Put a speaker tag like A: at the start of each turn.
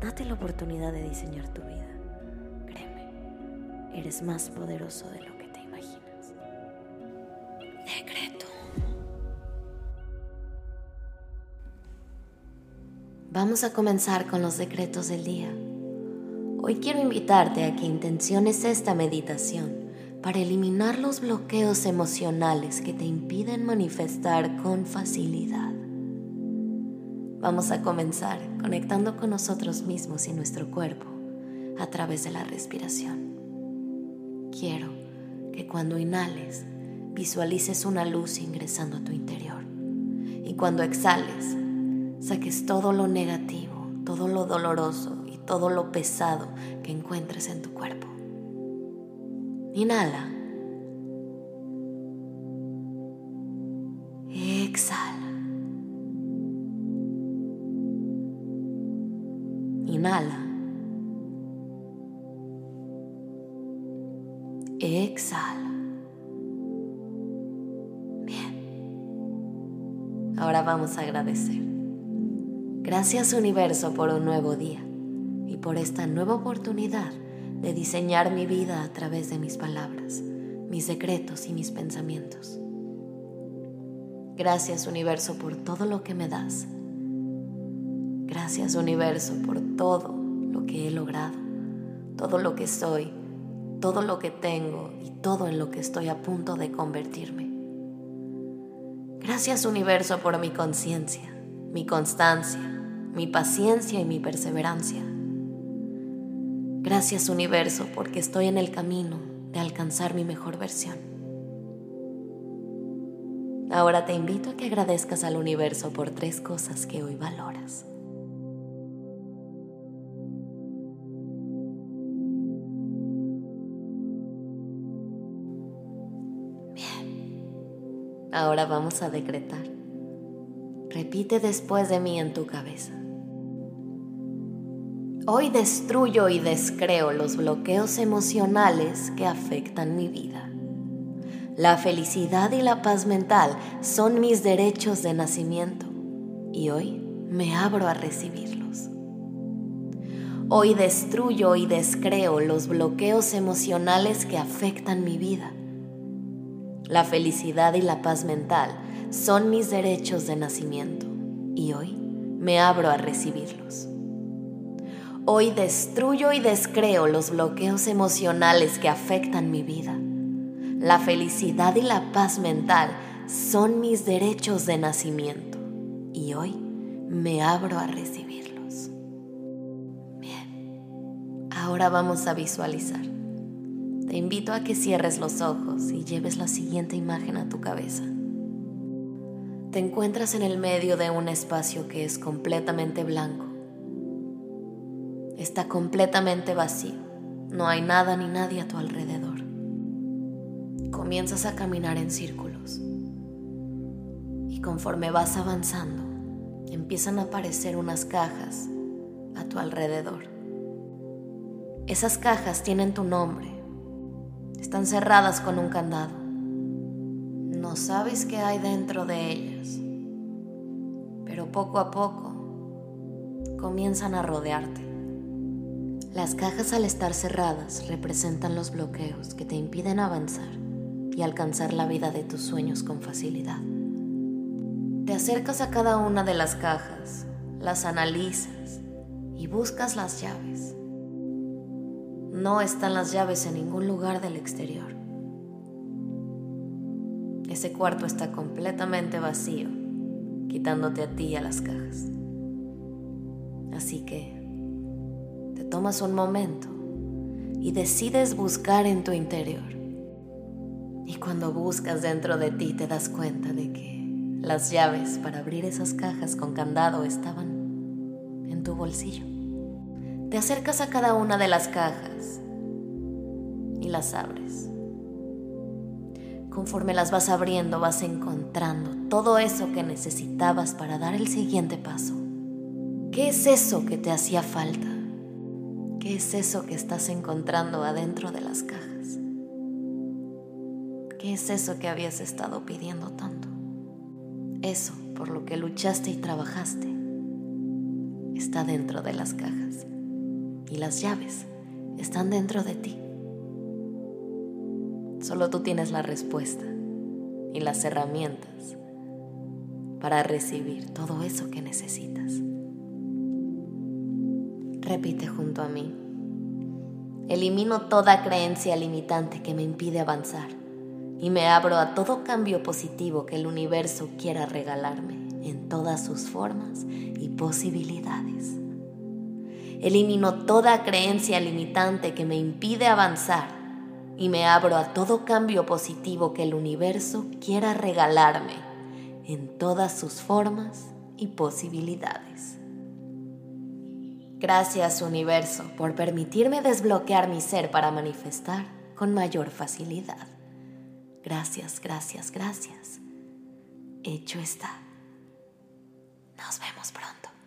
A: Date la oportunidad de diseñar tu vida. Créeme, eres más poderoso de lo que te imaginas. Decreto. Vamos a comenzar con los decretos del día. Hoy quiero invitarte a que intenciones esta meditación para eliminar los bloqueos emocionales que te impiden manifestar con facilidad. Vamos a comenzar conectando con nosotros mismos y nuestro cuerpo a través de la respiración. Quiero que cuando inhales visualices una luz ingresando a tu interior y cuando exhales saques todo lo negativo, todo lo doloroso y todo lo pesado que encuentres en tu cuerpo. Inhala. Exhala. Inhala. Exhala. Bien. Ahora vamos a agradecer. Gracias universo por un nuevo día y por esta nueva oportunidad de diseñar mi vida a través de mis palabras, mis secretos y mis pensamientos. Gracias universo por todo lo que me das. Gracias universo por todo lo que he logrado, todo lo que soy, todo lo que tengo y todo en lo que estoy a punto de convertirme. Gracias universo por mi conciencia, mi constancia, mi paciencia y mi perseverancia. Gracias universo porque estoy en el camino de alcanzar mi mejor versión. Ahora te invito a que agradezcas al universo por tres cosas que hoy valoras. Ahora vamos a decretar. Repite después de mí en tu cabeza. Hoy destruyo y descreo los bloqueos emocionales que afectan mi vida. La felicidad y la paz mental son mis derechos de nacimiento y hoy me abro a recibirlos. Hoy destruyo y descreo los bloqueos emocionales que afectan mi vida. La felicidad y la paz mental son mis derechos de nacimiento y hoy me abro a recibirlos. Hoy destruyo y descreo los bloqueos emocionales que afectan mi vida. La felicidad y la paz mental son mis derechos de nacimiento y hoy me abro a recibirlos. Bien, ahora vamos a visualizar. Te invito a que cierres los ojos y lleves la siguiente imagen a tu cabeza. Te encuentras en el medio de un espacio que es completamente blanco está completamente vacío. No hay nada ni nadie a tu alrededor. Comienzas a caminar en círculos. Y conforme vas avanzando, empiezan a aparecer unas cajas a tu alrededor. Esas cajas tienen tu nombre. Están cerradas con un candado. No sabes qué hay dentro de ellas. Pero poco a poco comienzan a rodearte. Las cajas al estar cerradas representan los bloqueos que te impiden avanzar y alcanzar la vida de tus sueños con facilidad. Te acercas a cada una de las cajas, las analizas y buscas las llaves. No están las llaves en ningún lugar del exterior. Ese cuarto está completamente vacío, quitándote a ti y a las cajas. Así que tomas un momento y decides buscar en tu interior. Y cuando buscas dentro de ti te das cuenta de que las llaves para abrir esas cajas con candado estaban en tu bolsillo. Te acercas a cada una de las cajas y las abres. Conforme las vas abriendo, vas encontrando todo eso que necesitabas para dar el siguiente paso. ¿Qué es eso que te hacía falta? ¿Qué es eso que estás encontrando adentro de las cajas? ¿Qué es eso que habías estado pidiendo tanto? Eso por lo que luchaste y trabajaste está dentro de las cajas y las llaves están dentro de ti. Solo tú tienes la respuesta y las herramientas para recibir todo eso que necesitas. Repite junto a mí. Elimino toda creencia limitante que me impide avanzar y me abro a todo cambio positivo que el universo quiera regalarme en todas sus formas y posibilidades. Elimino toda creencia limitante que me impide avanzar y me abro a todo cambio positivo que el universo quiera regalarme en todas sus formas y posibilidades. Gracias universo por permitirme desbloquear mi ser para manifestar con mayor facilidad. Gracias, gracias, gracias. Hecho está. Nos vemos pronto.